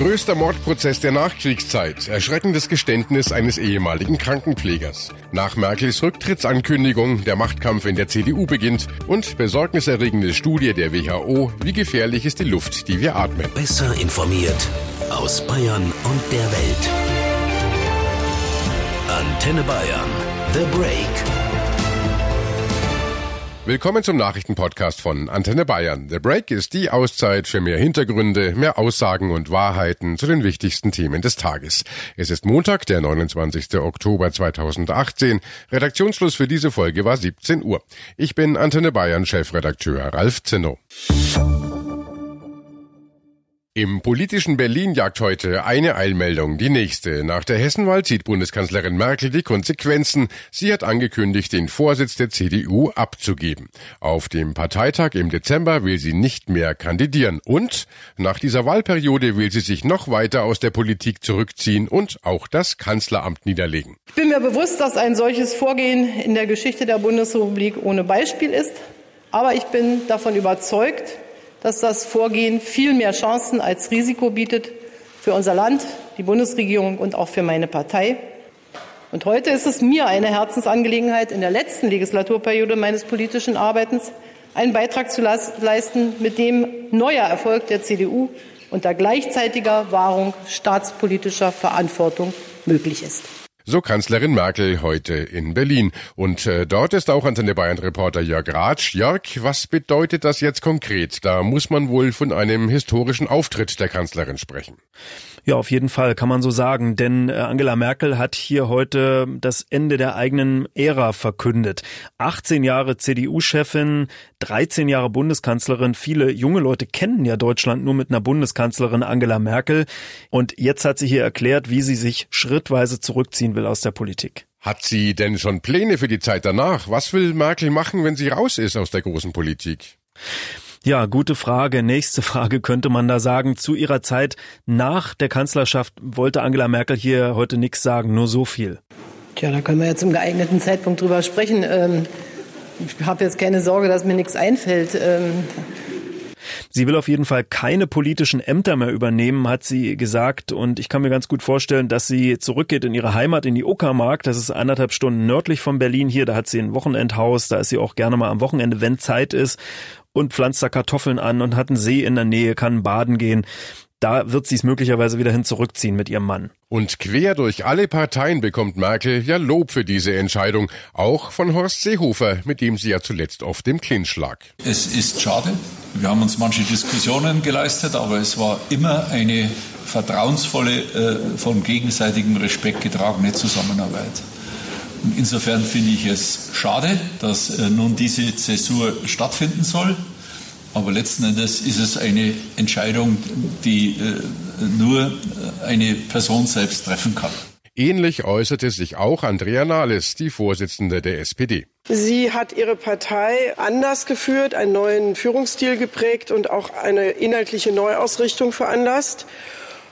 Größter Mordprozess der Nachkriegszeit. Erschreckendes Geständnis eines ehemaligen Krankenpflegers. Nach Merkels Rücktrittsankündigung, der Machtkampf in der CDU beginnt und besorgniserregende Studie der WHO, wie gefährlich ist die Luft, die wir atmen. Besser informiert aus Bayern und der Welt. Antenne Bayern. The Break. Willkommen zum Nachrichtenpodcast von Antenne Bayern. The Break ist die Auszeit für mehr Hintergründe, mehr Aussagen und Wahrheiten zu den wichtigsten Themen des Tages. Es ist Montag, der 29. Oktober 2018. Redaktionsschluss für diese Folge war 17 Uhr. Ich bin Antenne Bayern Chefredakteur Ralf Zinno. Im politischen Berlin jagt heute eine Eilmeldung die nächste. Nach der Hessenwahl zieht Bundeskanzlerin Merkel die Konsequenzen. Sie hat angekündigt, den Vorsitz der CDU abzugeben. Auf dem Parteitag im Dezember will sie nicht mehr kandidieren. Und nach dieser Wahlperiode will sie sich noch weiter aus der Politik zurückziehen und auch das Kanzleramt niederlegen. Ich bin mir bewusst, dass ein solches Vorgehen in der Geschichte der Bundesrepublik ohne Beispiel ist. Aber ich bin davon überzeugt, dass das Vorgehen viel mehr Chancen als Risiko bietet für unser Land, die Bundesregierung und auch für meine Partei. Und heute ist es mir eine Herzensangelegenheit, in der letzten Legislaturperiode meines politischen Arbeitens einen Beitrag zu leisten, mit dem neuer Erfolg der CDU unter gleichzeitiger Wahrung staatspolitischer Verantwortung möglich ist. So Kanzlerin Merkel heute in Berlin. Und äh, dort ist auch Antenne Bayern-Reporter Jörg Ratsch. Jörg, was bedeutet das jetzt konkret? Da muss man wohl von einem historischen Auftritt der Kanzlerin sprechen. Ja, auf jeden Fall kann man so sagen, denn äh, Angela Merkel hat hier heute das Ende der eigenen Ära verkündet. 18 Jahre CDU-Chefin, 13 Jahre Bundeskanzlerin. Viele junge Leute kennen ja Deutschland nur mit einer Bundeskanzlerin Angela Merkel. Und jetzt hat sie hier erklärt, wie sie sich schrittweise zurückziehen will aus der Politik. Hat sie denn schon Pläne für die Zeit danach? Was will Merkel machen, wenn sie raus ist aus der großen Politik? Ja, gute Frage. Nächste Frage könnte man da sagen. Zu ihrer Zeit nach der Kanzlerschaft wollte Angela Merkel hier heute nichts sagen, nur so viel. Tja, da können wir jetzt zum geeigneten Zeitpunkt drüber sprechen. Ähm, ich habe jetzt keine Sorge, dass mir nichts einfällt. Ähm, Sie will auf jeden Fall keine politischen Ämter mehr übernehmen, hat sie gesagt. Und ich kann mir ganz gut vorstellen, dass sie zurückgeht in ihre Heimat, in die Uckermark. Das ist anderthalb Stunden nördlich von Berlin hier. Da hat sie ein Wochenendhaus. Da ist sie auch gerne mal am Wochenende, wenn Zeit ist und pflanzt da Kartoffeln an und hat einen See in der Nähe, kann baden gehen. Da wird sie es möglicherweise wieder hin zurückziehen mit ihrem Mann. Und quer durch alle Parteien bekommt Merkel ja Lob für diese Entscheidung, auch von Horst Seehofer, mit dem sie ja zuletzt auf dem Clinch lag. Es ist schade. Wir haben uns manche Diskussionen geleistet, aber es war immer eine vertrauensvolle, äh, von gegenseitigem Respekt getragene Zusammenarbeit. Insofern finde ich es schade, dass äh, nun diese Zäsur stattfinden soll. Aber letzten Endes ist es eine Entscheidung, die äh, nur äh, eine Person selbst treffen kann. Ähnlich äußerte sich auch Andrea Nahles, die Vorsitzende der SPD. Sie hat ihre Partei anders geführt, einen neuen Führungsstil geprägt und auch eine inhaltliche Neuausrichtung veranlasst.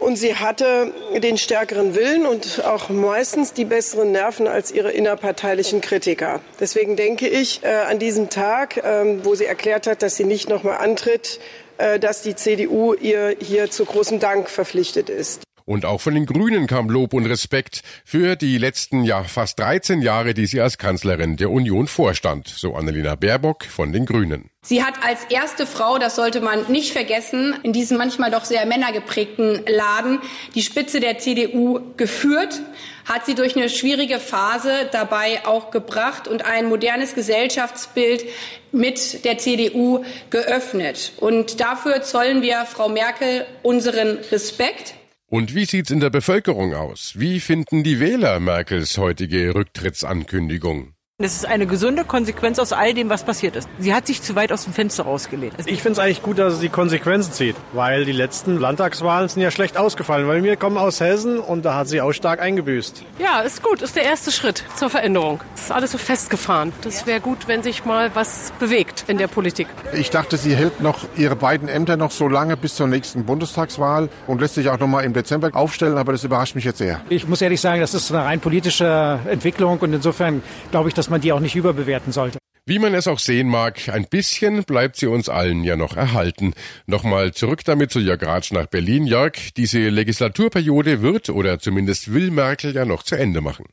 Und sie hatte den stärkeren Willen und auch meistens die besseren Nerven als ihre innerparteilichen Kritiker. Deswegen denke ich äh, an diesem Tag, äh, wo sie erklärt hat, dass sie nicht noch mal antritt, äh, dass die CDU ihr hier zu großem Dank verpflichtet ist. Und auch von den Grünen kam Lob und Respekt für die letzten ja fast 13 Jahre, die sie als Kanzlerin der Union vorstand, so Annalena Baerbock von den Grünen. Sie hat als erste Frau, das sollte man nicht vergessen, in diesem manchmal doch sehr männergeprägten Laden die Spitze der CDU geführt, hat sie durch eine schwierige Phase dabei auch gebracht und ein modernes Gesellschaftsbild mit der CDU geöffnet. Und dafür zollen wir Frau Merkel unseren Respekt. Und wie sieht's in der Bevölkerung aus? Wie finden die Wähler Merkels heutige Rücktrittsankündigung? Das ist eine gesunde Konsequenz aus all dem, was passiert ist. Sie hat sich zu weit aus dem Fenster rausgelehnt. Ich finde es eigentlich gut, dass sie die Konsequenzen zieht, weil die letzten Landtagswahlen sind ja schlecht ausgefallen, weil wir kommen aus Hessen und da hat sie auch stark eingebüßt. Ja, ist gut, ist der erste Schritt zur Veränderung. Es ist alles so festgefahren. Das wäre gut, wenn sich mal was bewegt in der Politik. Ich dachte, sie hält noch ihre beiden Ämter noch so lange bis zur nächsten Bundestagswahl und lässt sich auch noch mal im Dezember aufstellen, aber das überrascht mich jetzt sehr. Ich muss ehrlich sagen, das ist eine rein politische Entwicklung und insofern glaube ich, dass man die auch nicht überbewerten sollte. Wie man es auch sehen mag, ein bisschen bleibt sie uns allen ja noch erhalten. Nochmal zurück damit zu Jörg Ratsch nach Berlin. Jörg, diese Legislaturperiode wird oder zumindest will Merkel ja noch zu Ende machen.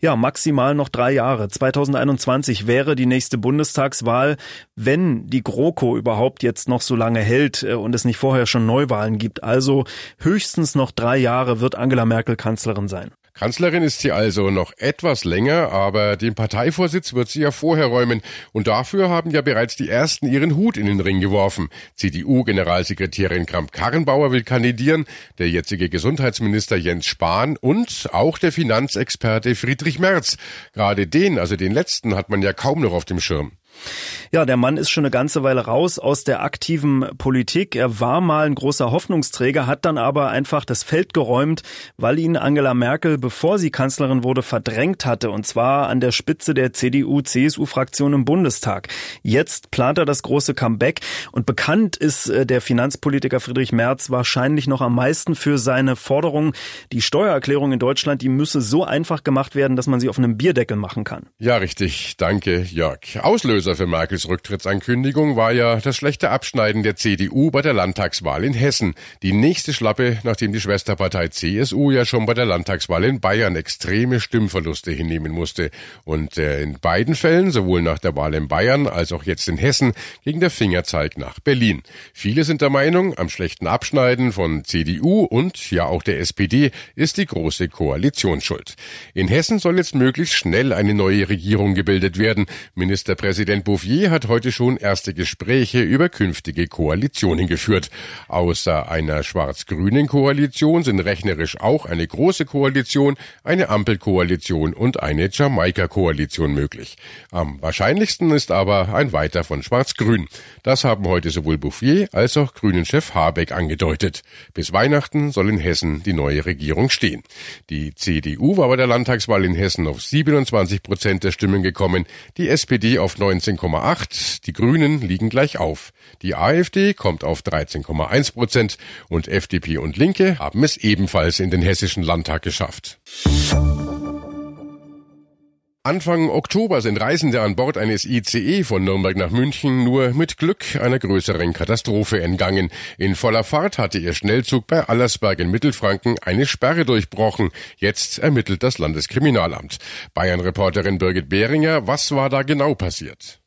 Ja, maximal noch drei Jahre. 2021 wäre die nächste Bundestagswahl, wenn die GroKo überhaupt jetzt noch so lange hält äh, und es nicht vorher schon Neuwahlen gibt. Also höchstens noch drei Jahre wird Angela Merkel Kanzlerin sein. Kanzlerin ist sie also noch etwas länger, aber den Parteivorsitz wird sie ja vorher räumen. Und dafür haben ja bereits die Ersten ihren Hut in den Ring geworfen. CDU-Generalsekretärin Kramp-Karrenbauer will kandidieren, der jetzige Gesundheitsminister Jens Spahn und auch der Finanzexperte Friedrich Merz. Gerade den, also den letzten, hat man ja kaum noch auf dem Schirm. Ja, der Mann ist schon eine ganze Weile raus aus der aktiven Politik. Er war mal ein großer Hoffnungsträger, hat dann aber einfach das Feld geräumt, weil ihn Angela Merkel, bevor sie Kanzlerin wurde, verdrängt hatte. Und zwar an der Spitze der CDU-CSU-Fraktion im Bundestag. Jetzt plant er das große Comeback. Und bekannt ist äh, der Finanzpolitiker Friedrich Merz wahrscheinlich noch am meisten für seine Forderung, die Steuererklärung in Deutschland, die müsse so einfach gemacht werden, dass man sie auf einem Bierdeckel machen kann. Ja, richtig. Danke, Jörg. Auslöser Auslöser für Merkels Rücktrittsankündigung war ja das schlechte Abschneiden der CDU bei der Landtagswahl in Hessen. Die nächste Schlappe, nachdem die Schwesterpartei CSU ja schon bei der Landtagswahl in Bayern extreme Stimmverluste hinnehmen musste. Und äh, in beiden Fällen, sowohl nach der Wahl in Bayern als auch jetzt in Hessen, ging der Fingerzeig nach Berlin. Viele sind der Meinung, am schlechten Abschneiden von CDU und ja auch der SPD ist die große Koalition schuld. In Hessen soll jetzt möglichst schnell eine neue Regierung gebildet werden. Ministerpräsident Präsident Bouffier hat heute schon erste Gespräche über künftige Koalitionen geführt. Außer einer schwarz-grünen Koalition sind rechnerisch auch eine große Koalition, eine Ampelkoalition und eine Jamaika-Koalition möglich. Am wahrscheinlichsten ist aber ein weiter von schwarz-grün. Das haben heute sowohl Bouffier als auch Grünen-Chef Habeck angedeutet. Bis Weihnachten soll in Hessen die neue Regierung stehen. Die CDU war bei der Landtagswahl in Hessen auf 27 Prozent der Stimmen gekommen, die SPD auf 19 19,8. Die Grünen liegen gleich auf. Die AfD kommt auf 13,1 Prozent und FDP und Linke haben es ebenfalls in den hessischen Landtag geschafft. Anfang Oktober sind Reisende an Bord eines ICE von Nürnberg nach München nur mit Glück einer größeren Katastrophe entgangen. In voller Fahrt hatte ihr Schnellzug bei Allersberg in Mittelfranken eine Sperre durchbrochen. Jetzt ermittelt das Landeskriminalamt. Bayern-Reporterin Birgit Behringer, was war da genau passiert?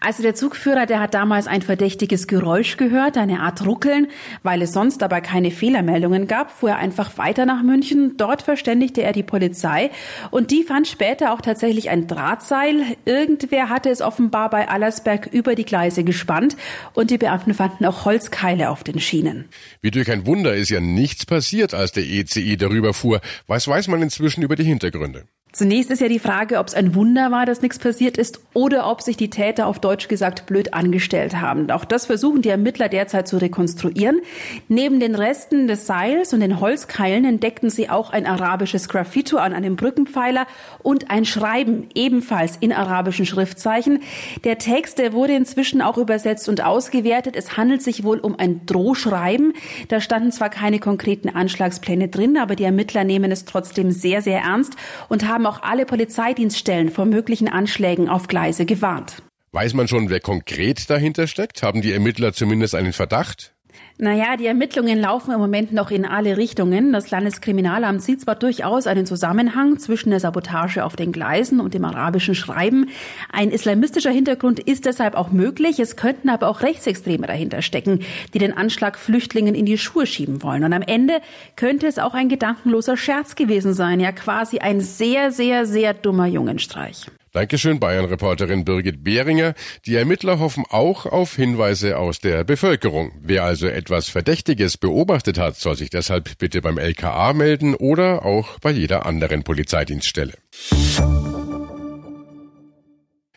Also der Zugführer, der hat damals ein verdächtiges Geräusch gehört, eine Art Ruckeln. Weil es sonst aber keine Fehlermeldungen gab, fuhr er einfach weiter nach München. Dort verständigte er die Polizei und die fand später auch tatsächlich ein Drahtseil. Irgendwer hatte es offenbar bei Allersberg über die Gleise gespannt und die Beamten fanden auch Holzkeile auf den Schienen. Wie durch ein Wunder ist ja nichts passiert, als der ECI darüber fuhr. Was weiß man inzwischen über die Hintergründe? Zunächst ist ja die Frage, ob es ein Wunder war, dass nichts passiert ist oder ob sich die Täter auf Deutsch gesagt blöd angestellt haben. Auch das versuchen die Ermittler derzeit zu rekonstruieren. Neben den Resten des Seils und den Holzkeilen entdeckten sie auch ein arabisches Graffito an einem Brückenpfeiler und ein Schreiben ebenfalls in arabischen Schriftzeichen. Der Text, der wurde inzwischen auch übersetzt und ausgewertet. Es handelt sich wohl um ein Drohschreiben. Da standen zwar keine konkreten Anschlagspläne drin, aber die Ermittler nehmen es trotzdem sehr, sehr ernst und haben haben auch alle Polizeidienststellen vor möglichen Anschlägen auf Gleise gewarnt. Weiß man schon, wer konkret dahinter steckt? Haben die Ermittler zumindest einen Verdacht? Naja, die Ermittlungen laufen im Moment noch in alle Richtungen. Das Landeskriminalamt sieht zwar durchaus einen Zusammenhang zwischen der Sabotage auf den Gleisen und dem arabischen Schreiben. Ein islamistischer Hintergrund ist deshalb auch möglich. Es könnten aber auch Rechtsextreme dahinter stecken, die den Anschlag Flüchtlingen in die Schuhe schieben wollen. Und am Ende könnte es auch ein gedankenloser Scherz gewesen sein. Ja, quasi ein sehr, sehr, sehr dummer Jungenstreich. Dankeschön, Bayern-Reporterin Birgit Behringer. Die Ermittler hoffen auch auf Hinweise aus der Bevölkerung. Wer also etwas Verdächtiges beobachtet hat, soll sich deshalb bitte beim LKA melden oder auch bei jeder anderen Polizeidienststelle.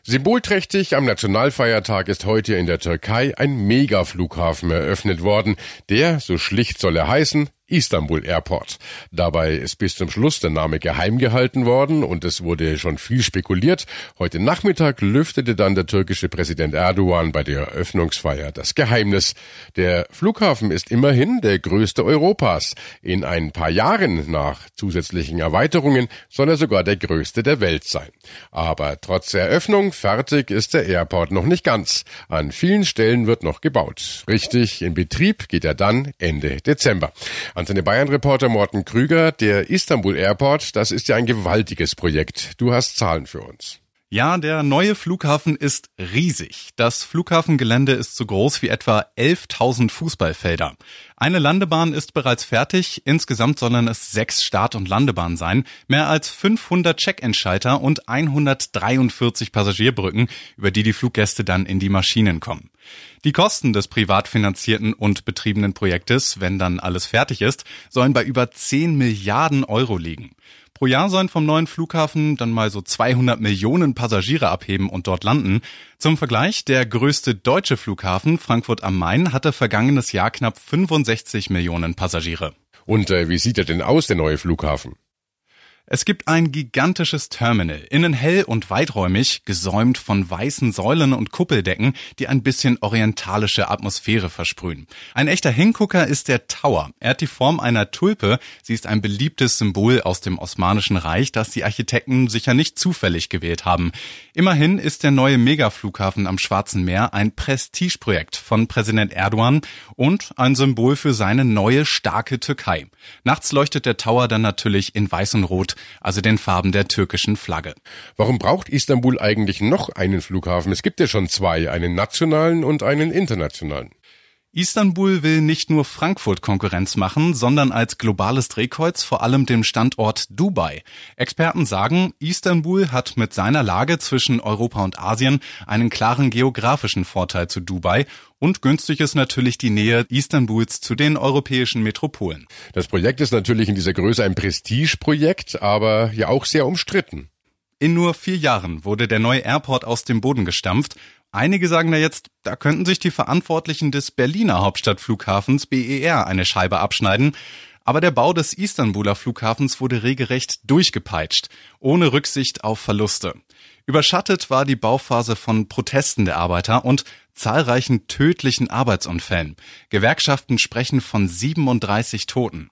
Symbolträchtig am Nationalfeiertag ist heute in der Türkei ein Megaflughafen eröffnet worden, der, so schlicht soll er heißen, Istanbul Airport. Dabei ist bis zum Schluss der Name geheim gehalten worden und es wurde schon viel spekuliert. Heute Nachmittag lüftete dann der türkische Präsident Erdogan bei der Eröffnungsfeier das Geheimnis. Der Flughafen ist immerhin der größte Europas. In ein paar Jahren nach zusätzlichen Erweiterungen soll er sogar der größte der Welt sein. Aber trotz Eröffnung fertig ist der Airport noch nicht ganz. An vielen Stellen wird noch gebaut. Richtig, in Betrieb geht er dann Ende Dezember. Antenne Bayern Reporter Morten Krüger, der Istanbul Airport, das ist ja ein gewaltiges Projekt. Du hast Zahlen für uns. Ja, der neue Flughafen ist riesig. Das Flughafengelände ist so groß wie etwa 11.000 Fußballfelder. Eine Landebahn ist bereits fertig. Insgesamt sollen es sechs Start- und Landebahnen sein, mehr als 500 Check-in-Schalter und 143 Passagierbrücken, über die die Fluggäste dann in die Maschinen kommen. Die Kosten des privat finanzierten und betriebenen Projektes, wenn dann alles fertig ist, sollen bei über 10 Milliarden Euro liegen. Pro Jahr sollen vom neuen Flughafen dann mal so 200 Millionen Passagiere abheben und dort landen. Zum Vergleich, der größte deutsche Flughafen Frankfurt am Main hatte vergangenes Jahr knapp 65 Millionen Passagiere. Und äh, wie sieht er denn aus, der neue Flughafen? Es gibt ein gigantisches Terminal, innen hell und weiträumig, gesäumt von weißen Säulen und Kuppeldecken, die ein bisschen orientalische Atmosphäre versprühen. Ein echter Hingucker ist der Tower. Er hat die Form einer Tulpe. Sie ist ein beliebtes Symbol aus dem Osmanischen Reich, das die Architekten sicher nicht zufällig gewählt haben. Immerhin ist der neue Megaflughafen am Schwarzen Meer ein Prestigeprojekt von Präsident Erdogan und ein Symbol für seine neue starke Türkei. Nachts leuchtet der Tower dann natürlich in weiß und rot also den Farben der türkischen Flagge. Warum braucht Istanbul eigentlich noch einen Flughafen? Es gibt ja schon zwei, einen nationalen und einen internationalen. Istanbul will nicht nur Frankfurt Konkurrenz machen, sondern als globales Drehkreuz vor allem dem Standort Dubai. Experten sagen, Istanbul hat mit seiner Lage zwischen Europa und Asien einen klaren geografischen Vorteil zu Dubai und günstig ist natürlich die Nähe Istanbuls zu den europäischen Metropolen. Das Projekt ist natürlich in dieser Größe ein Prestigeprojekt, aber ja auch sehr umstritten. In nur vier Jahren wurde der neue Airport aus dem Boden gestampft Einige sagen da jetzt, da könnten sich die Verantwortlichen des Berliner Hauptstadtflughafens BER eine Scheibe abschneiden. Aber der Bau des Istanbuler Flughafens wurde regelrecht durchgepeitscht, ohne Rücksicht auf Verluste. Überschattet war die Bauphase von Protesten der Arbeiter und zahlreichen tödlichen Arbeitsunfällen. Gewerkschaften sprechen von 37 Toten.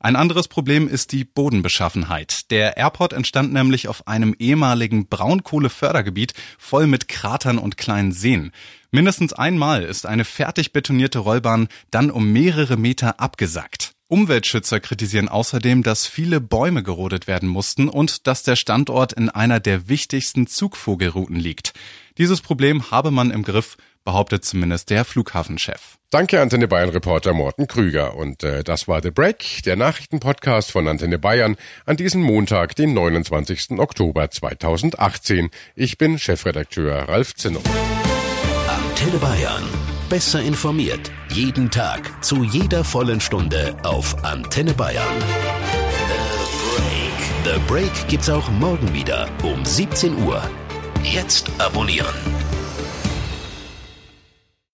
Ein anderes Problem ist die Bodenbeschaffenheit. Der Airport entstand nämlich auf einem ehemaligen Braunkohlefördergebiet voll mit Kratern und kleinen Seen. Mindestens einmal ist eine fertig betonierte Rollbahn dann um mehrere Meter abgesackt. Umweltschützer kritisieren außerdem, dass viele Bäume gerodet werden mussten und dass der Standort in einer der wichtigsten Zugvogelrouten liegt. Dieses Problem habe man im Griff, behauptet zumindest der Flughafenchef. Danke Antenne Bayern Reporter Morten Krüger und äh, das war The Break, der Nachrichtenpodcast von Antenne Bayern an diesem Montag, den 29. Oktober 2018. Ich bin Chefredakteur Ralf Zinno. Antenne Bayern. Besser informiert. Jeden Tag. Zu jeder vollen Stunde auf Antenne Bayern. The Break. The Break gibt's auch morgen wieder um 17 Uhr. Jetzt abonnieren.